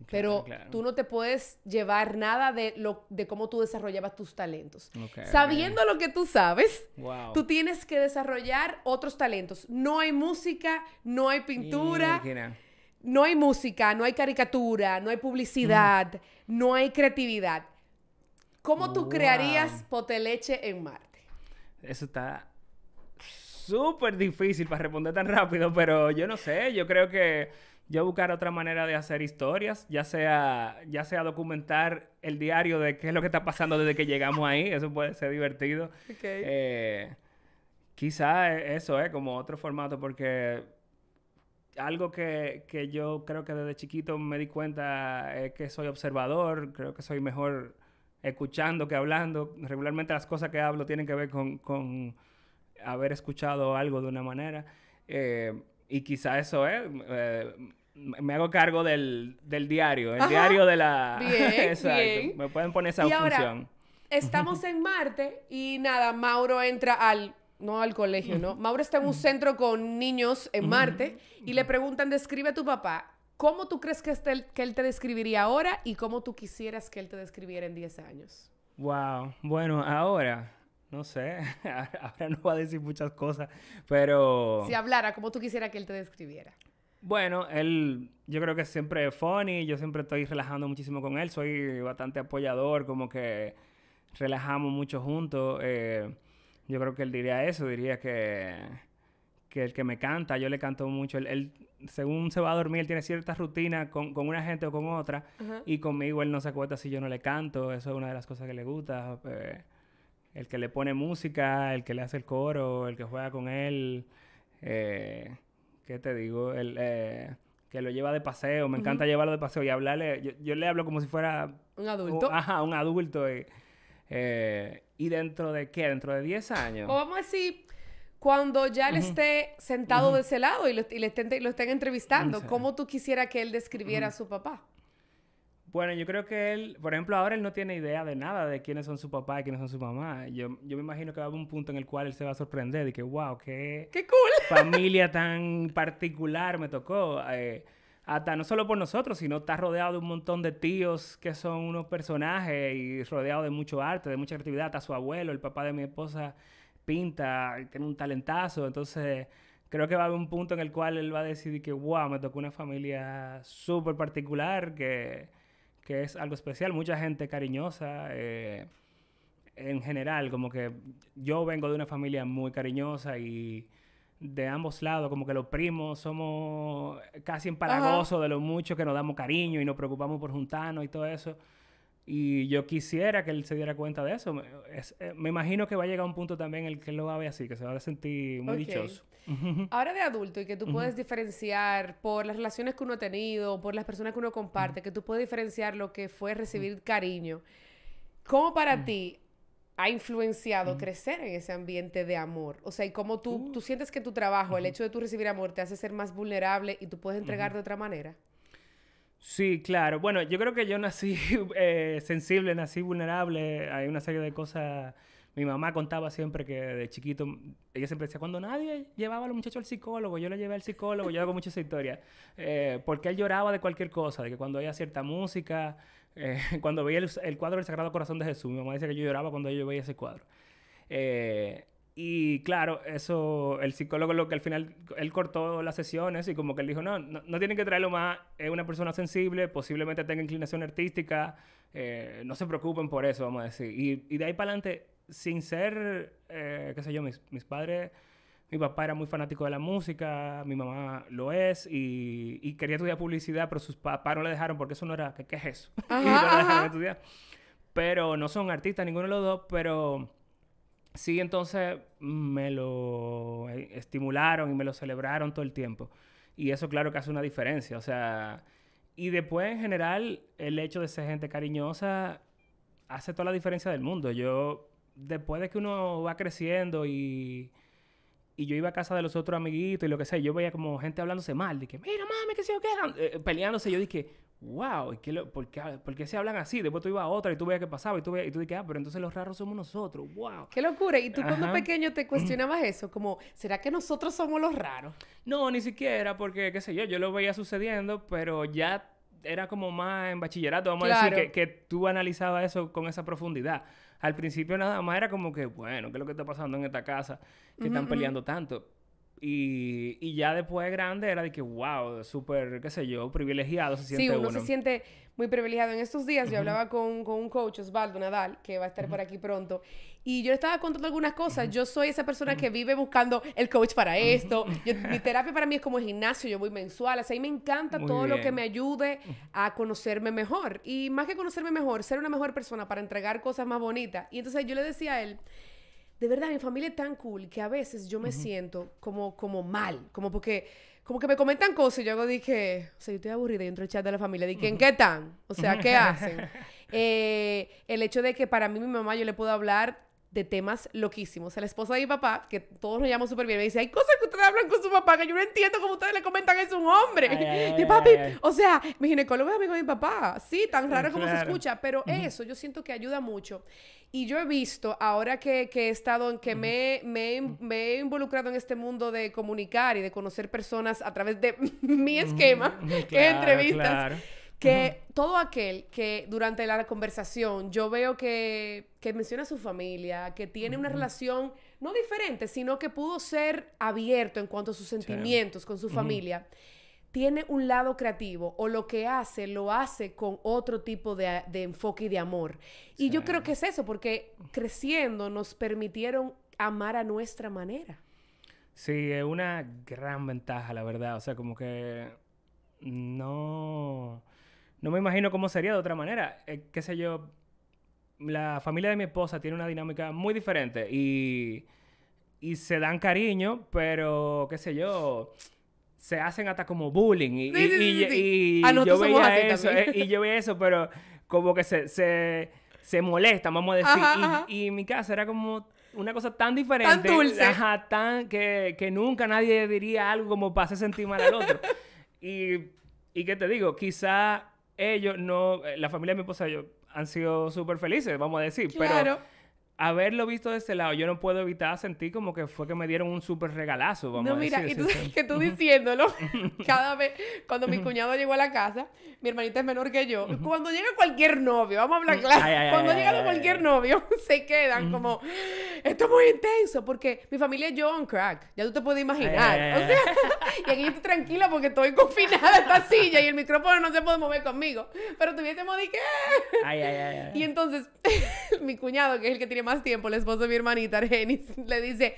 Pero claro. tú no te puedes llevar nada de, lo, de cómo tú desarrollabas tus talentos. Sabiendo lo que tú sabes, Wow. tú tienes que desarrollar otros talentos. No hay música, no hay pintura, no hay música, no hay caricatura, no hay publicidad, no hay creatividad. ¿Cómo tú Wow. crearías Poteleche en Marte? Eso está súper difícil para responder tan rápido, pero yo no sé, yo creo que yo buscar otra manera de hacer historias, ya sea, ya sea documentar el diario de qué es lo que está pasando desde que llegamos ahí, eso puede ser divertido. Eh, quizá eso es como otro formato, porque algo que, que, yo creo que desde chiquito me di cuenta es que soy observador, creo que soy mejor escuchando que hablando. Regularmente las cosas que hablo tienen que ver con, con haber escuchado algo de una manera. Eh, y quizá eso es... Eh, me hago cargo del, del diario, el diario de la... Bien, Exacto. Me pueden poner esa función. estamos en Marte y nada, Mauro entra al... No al colegio, ¿no? Mauro está en un centro con niños en Marte y le preguntan, describe a tu papá. ¿Cómo tú crees que, este, que él te describiría ahora y cómo tú quisieras que él te describiera en 10 años? Wow. Bueno, ahora, no sé, ahora no va a decir muchas cosas, pero... Si hablara, ¿cómo tú quisieras que él te describiera? Bueno, él, yo creo que siempre es funny, yo siempre estoy relajando muchísimo con él, soy bastante apoyador, como que relajamos mucho juntos. Eh, yo creo que él diría eso, diría que, que el que me canta, yo le canto mucho. Él, según se va a dormir, él tiene cierta rutina con, con una gente o con otra, y conmigo él no se acuerda si yo no le canto, eso es una de las cosas que le gusta. Eh, el que le pone música, el que le hace el coro, el que juega con él. Eh, ¿qué te digo? El, eh, que lo lleva de paseo, me encanta llevarlo de paseo y hablarle, yo, le hablo como si fuera... Un adulto. ajá, un adulto. Y, eh, ¿Y dentro de qué? ¿Dentro de 10 años? O vamos a decir, cuando ya él esté sentado de ese lado y lo, y le estén, lo estén entrevistando, ¿cómo tú quisieras que él describiera a su papá? Bueno, yo creo que él, por ejemplo, ahora él no tiene idea de nada de quiénes son su papá y quiénes son su mamá. Yo, yo me imagino que va a haber un punto en el cual él se va a sorprender y que, wow, qué, ¡Qué cool! familia tan particular me tocó. Eh, hasta no solo por nosotros, sino está rodeado de un montón de tíos que son unos personajes y rodeado de mucho arte, de mucha creatividad. Hasta su abuelo, el papá de mi esposa, pinta, tiene un talentazo. Entonces, creo que va a haber un punto en el cual él va a decidir que, wow, me tocó una familia súper particular que que es algo especial. Mucha gente cariñosa. Eh, en general, como que yo vengo de una familia muy cariñosa y de ambos lados, como que los primos somos casi empalagosos de lo mucho que nos damos cariño y nos preocupamos por juntarnos y todo eso. Y yo quisiera que él se diera cuenta de eso. Eh, me imagino que va a llegar un punto también en el que él lo va a ver así, que se va a sentir muy dichoso. Ahora de adulto y que tú puedes diferenciar por las relaciones que uno ha tenido, por las personas que uno comparte, que tú puedes diferenciar lo que fue recibir cariño. ¿Cómo para ti ha influenciado crecer en ese ambiente de amor? O sea, y cómo tú, tú sientes que tu trabajo, el hecho de tú recibir amor, te hace ser más vulnerable y tú puedes entregar de otra manera. Sí, claro. Bueno, yo creo que yo nací eh, sensible, nací vulnerable. Hay una serie de cosas. Mi mamá contaba siempre que de chiquito, ella siempre decía, cuando nadie llevaba a los muchachos al psicólogo, yo lo llevé al psicólogo, yo hago mucha esa historia. Eh, porque él lloraba de cualquier cosa, de que cuando oía cierta música, eh, cuando veía el, cuadro del Sagrado Corazón de Jesús, mi mamá decía que yo lloraba cuando yo veía ese cuadro. Eh, y claro, eso, el psicólogo lo que al final, él cortó las sesiones y como que él dijo, no, no, tienen que traerlo más, es una persona sensible, posiblemente tenga inclinación artística, eh, no se preocupen por eso, vamos a decir. Y, y de ahí para adelante, sin ser, eh, qué sé yo, mis, mis, padres, mi papá era muy fanático de la música, mi mamá lo es y, y quería estudiar publicidad, pero sus papás no le dejaron porque eso no era, ¿qué, qué es eso? y no le dejaron estudiar. Pero no son artistas ninguno de los dos, pero sí, entonces me lo eh, estimularon y me lo celebraron todo el tiempo. Y eso claro que hace una diferencia, o sea, y después en general el hecho de ser gente cariñosa hace toda la diferencia del mundo. Yo, después de que uno va creciendo y, y yo iba a casa de los otros amiguitos y lo que sea, yo veía como gente hablándose mal, de que, mira mami, que se yo qué, peleándose, yo dije, wow, por, qué, se hablan así? Después tú ibas a otra y tú veías qué pasaba y tú, veías, y tú dices, ah, pero entonces los raros somos nosotros, wow. Qué locura. ¿Y tú cuando pequeño te cuestionabas eso? Como, ¿será que nosotros somos los raros? No, ni siquiera, porque, qué sé yo, yo lo veía sucediendo, pero ya era como más en bachillerato, vamos a decir, que, que tú analizabas eso con esa profundidad. Al principio nada más era como que, bueno, ¿qué es lo que está pasando en esta casa? Que están peleando tanto Y, y ya después de grande era de que, wow, súper, qué sé yo, privilegiado se siente Sí, uno, uno. se siente muy privilegiado. En estos días yo hablaba con, con un coach, Osvaldo Nadal, que va a estar por aquí pronto, y yo le estaba contando algunas cosas. Yo soy esa persona que vive buscando el coach para esto. Yo- mi terapia para mí es como el gimnasio, yo voy mensual. O sea, a mí me encanta Muy todo lo que me ayude a conocerme mejor. Y más que conocerme mejor, ser una mejor persona para entregar cosas más bonitas. Y entonces yo le decía a él, de verdad, mi familia es tan cool que a veces yo me siento como, como mal, como porque, como que me comentan cosas y yo hago, dije, o sea, yo estoy aburrida y entro al chat de la familia, dije, ¿en qué están? O sea, ¿qué hacen? Eh, el hecho de que para mí, mi mamá, yo le puedo hablar de temas loquísimos. O sea, la esposa de mi papá, que todos nos llamamos súper bien, me dice, hay cosas que ustedes hablan con su papá que yo no entiendo cómo ustedes le comentan eso a un hombre. Ay, ay, y ay, papi, ay, ay. o sea, mi ginecólogo es amigo de mi papá. Sí, tan raro como se escucha, pero eso yo siento que ayuda mucho. Y yo he visto, ahora que, que he estado, en que me, me, he- me he involucrado en este mundo de comunicar y de conocer personas a través de mi esquema, que es Claro, entrevistas, claro. Que todo aquel que durante la conversación yo veo que, que menciona a su familia, que tiene una relación no diferente, sino que pudo ser abierto en cuanto a sus sentimientos con su familia, tiene un lado creativo o lo que hace lo hace con otro tipo de, de enfoque y de amor. Y yo creo que es eso, porque creciendo nos permitieron amar a nuestra manera. Sí, es una gran ventaja, la verdad. O sea, como que no, no me imagino cómo sería de otra manera. Eh, qué sé yo, la familia de mi esposa tiene una dinámica muy diferente y, y se dan cariño, pero qué sé yo, se hacen hasta como bullying. Y, Sí, y- sí, sí, y- sí, sí. y yo veía eso, también. eh, y yo veía eso, pero como que se, se, se molestan, vamos a decir. Ajá, y, ajá. y en mi casa era como una cosa tan diferente. dulce. Ajá, tan que, que nunca nadie diría algo como para hacer sentir mal al otro. y, y qué te digo, quizá ellos no, eh, la familia de mi esposa, ellos han sido súper felices, vamos a decir, Claro. pero haberlo visto de ese lado, yo no puedo evitar sentir como que fue que me dieron un súper regalazo, vamos No, a mira, decir. y tú sí, que tú diciéndolo, cada vez, cuando mi cuñado llegó a la casa, mi hermanita es menor que yo, cuando llega cualquier novio, vamos a hablar claro, Ay, ay, ay, cuando ay, llega cualquier novio, se quedan como, esto es muy intenso, porque mi familia es yo on crack, ya tú te puedes imaginar, o sea, y aquí yo estoy tranquila porque estoy confinada en esta silla y el micrófono no se puede mover conmigo, pero tuviésemos de qué... Y entonces, mi cuñado, que es el que tiene más tiempo, el esposo de mi hermanita, Argenis, le dice,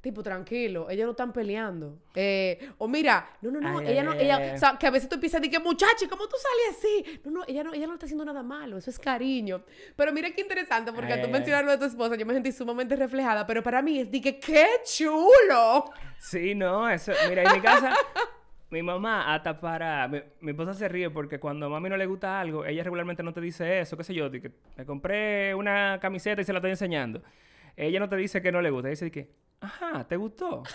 tipo, tranquilo, ellos no están peleando. Eh, o mira, no, no, no, Ay, ella no, ay, ella, ay. o sea, que a veces tú empiezas a decir que, muchacho, ¿cómo tú sales así? No, no, ella no, ella no está haciendo nada malo, eso es cariño. Pero mira qué interesante, porque al tú ay, mencionar lo de tu esposa, yo me sentí sumamente reflejada, pero para mí es de que, ¡qué chulo! Sí, no, eso, mira, en mi casa, mi mamá hasta para, mi, mi esposa se ríe porque cuando a mami no le gusta algo, ella regularmente no te dice eso, qué sé yo, que me compré una camiseta y se la estoy enseñando. Ella no te dice que no le gusta, ella dice que, ajá, ¿te gustó?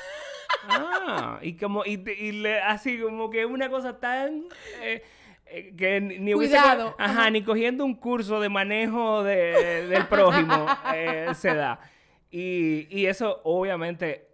Ah, y como, y, y le, así como que una cosa tan... eh, eh, que ni, hubiese Cuidado, ajá, ajá. ni cogiendo un curso de manejo de- del prójimo eh, se da. Y, y eso obviamente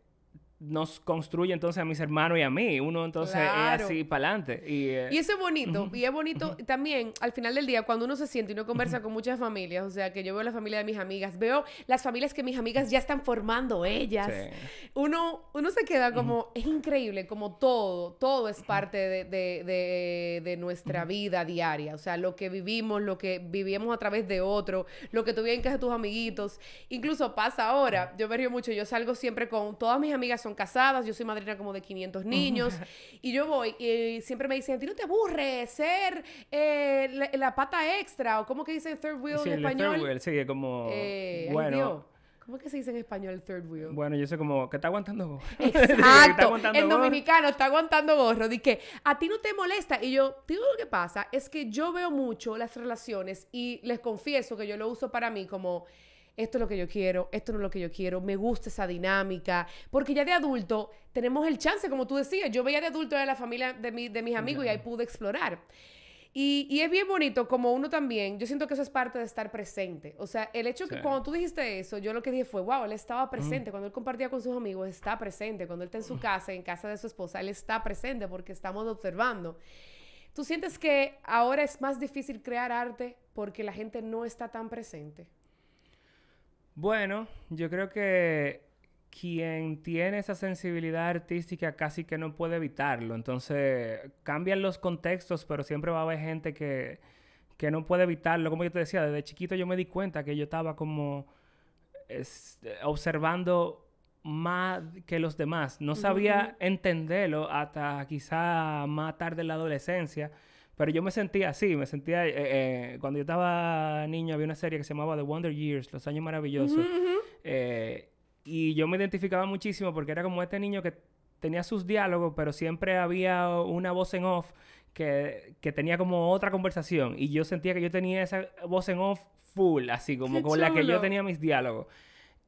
nos construye entonces a mis hermanos y a mí. Uno entonces Claro. es así para adelante. Y, eh, Y eso es bonito, y es bonito también al final del día cuando uno se siente y uno conversa con muchas familias, o sea, que yo veo la familia de mis amigas, veo las familias que mis amigas ya están formando ellas. Sí. Uno, uno se queda como, es increíble, como todo, todo es parte de, de- de- de nuestra vida diaria, o sea, lo que vivimos, lo que vivimos a través de otro, lo que tú vives en casa de tus amiguitos, incluso pasa ahora, yo me río mucho, yo salgo siempre con, todas mis amigas son casadas, yo soy madrina como de 500 niños, y yo voy y siempre me dicen, ¿a ti no te aburre ser eh, la, la pata extra? ¿O cómo que dice third wheel sí, en el español? third wheel, sí, como... Eh, bueno, ¿Cómo es que se dice en español third wheel? bueno, yo sé como que está aguantando. gorro. Exacto. aguantando el gorro. dominicano está aguantando gorro. Que a ti no te molesta. Y yo, digo lo que pasa es que yo veo mucho las relaciones y les confieso que yo lo uso para mí como esto es lo que yo quiero, esto no es lo que yo quiero, me gusta esa dinámica. Porque ya de adulto tenemos el chance, como tú decías. Yo veía de adulto de la familia de, mi- de mis amigos y ahí pude explorar. Y, y es bien bonito como uno también, yo siento que eso es parte de estar presente. O sea, el hecho que Sí. cuando tú dijiste eso, yo lo que dije fue, wow, él estaba presente. Cuando él compartía con sus amigos, está presente. Cuando él está en su casa, en casa de su esposa, él está presente porque estamos observando. ¿Tú sientes que ahora es más difícil crear arte porque la gente no está tan presente? Bueno, yo creo que quien tiene esa sensibilidad artística casi que no puede evitarlo. Entonces, cambian los contextos, pero siempre va a haber gente que, que no puede evitarlo. Como yo te decía, desde chiquito yo me di cuenta que yo estaba como observando más que los demás. No sabía entenderlo hasta quizá más tarde en la adolescencia. Pero yo me sentía así, me sentía... Eh, eh, cuando yo estaba niño había una serie que se llamaba The Wonder Years, Los Años Maravillosos. Eh, y yo me identificaba muchísimo porque era como este niño que tenía sus diálogos, pero siempre había una voz en off que, que tenía como otra conversación. Y yo sentía que yo tenía esa voz en off full, así como con la que yo tenía mis diálogos.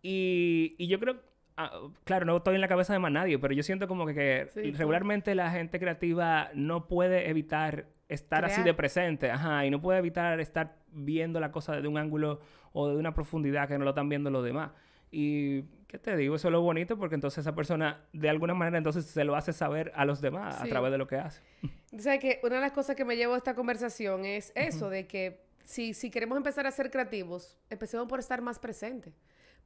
Y, y yo creo Ah, claro, no estoy en la cabeza de más nadie, pero yo siento como que, regularmente la gente creativa no puede evitar estar así de presente, ajá, y no puede evitar estar viendo la cosa desde un ángulo o de una profundidad que no lo están viendo los demás. Y, ¿qué te digo? Eso es lo bonito porque entonces esa persona, de alguna manera, entonces se lo hace saber a los demás a través de lo que hace. O sea, que una de las cosas que me llevo a esta conversación es eso, de que si, si queremos empezar a ser creativos, empecemos por estar más presentes.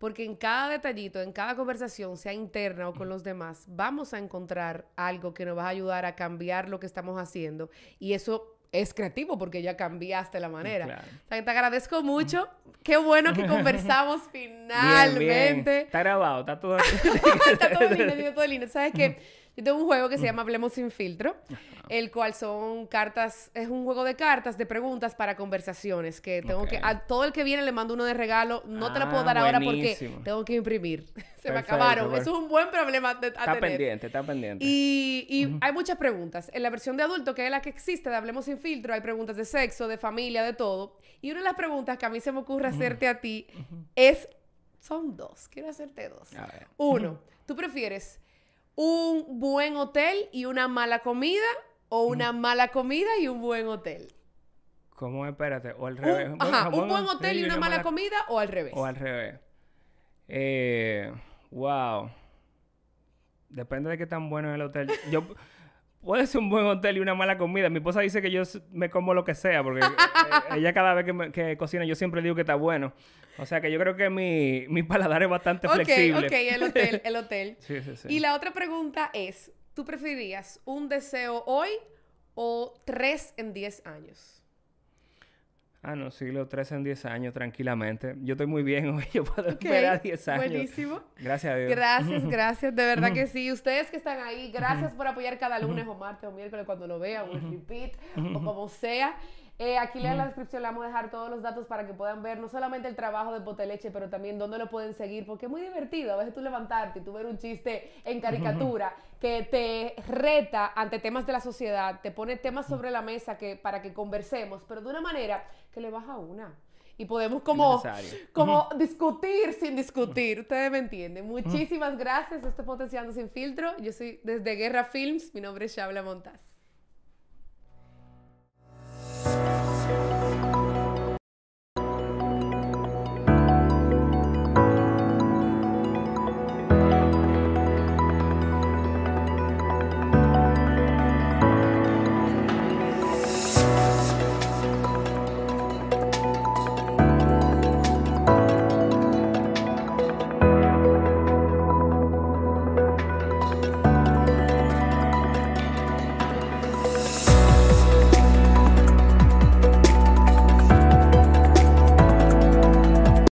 Porque en cada detallito, en cada conversación, sea interna o con los demás, vamos a encontrar algo que nos va a ayudar a cambiar lo que estamos haciendo. Y eso es creativo porque ya cambiaste la manera. te agradezco mucho. Qué bueno que conversamos finalmente. Está grabado, está todo. está todo lindo, todo lindo. ¿Sabes qué? Yo tengo un juego que se llama Hablemos sin filtro, el cual son cartas, es un juego de cartas, de preguntas para conversaciones, que tengo que, a todo el que viene le mando uno de regalo, no te la puedo dar ahora porque tengo que imprimir, se me acabaron, eso es un buen problema de, Está pendiente, está pendiente. Y, y hay muchas preguntas, en la versión de adulto, que es la que existe de Hablemos sin filtro, hay preguntas de sexo, de familia, de todo, y una de las preguntas que a mí se me ocurre hacerte a ti es, son dos, quiero hacerte dos. Uno, ¿tú prefieres un buen hotel y una mala comida o una mala comida y un buen hotel? ¿Cómo? Espérate, o al revés. Un, ajá, un buen hotel y una, mala, comida o al revés. O al revés. Eh, wow. Depende de qué tan bueno es el hotel. Yo puede ser un buen hotel y una mala comida. Mi esposa dice que yo me como lo que sea, porque eh, ella cada vez que, que, cocina yo siempre digo que está bueno. O sea que yo creo que mi, mi paladar es bastante flexible. Ok, ok, el hotel, el hotel. sí, sí, sí. Y la otra pregunta es, ¿tú preferirías un deseo hoy o tres en diez años? Ah, no, siglo tres en diez años, tranquilamente. Yo estoy muy bien hoy, yo puedo esperar 10 años. Buenísimo. Gracias a Dios. Gracias, gracias, de verdad que sí. Ustedes que están ahí, gracias por apoyar cada lunes o martes o miércoles cuando lo vean, o el repeat, o como sea. Eh, aquí en la descripción le vamos a dejar todos los datos para que puedan ver no solamente el trabajo de Poteleche, pero también dónde lo pueden seguir, porque es muy divertido. A veces tú levantarte y tú ver un chiste en caricatura que te reta ante temas de la sociedad, te pone temas sobre la mesa que, para que conversemos, pero de una manera que le baja una y podemos como, como discutir sin discutir. Ustedes me entienden. Muchísimas gracias. Esto es Potenciando Sin Filtro. Yo soy desde Guerra Films. Mi nombre es Shabla Montaz.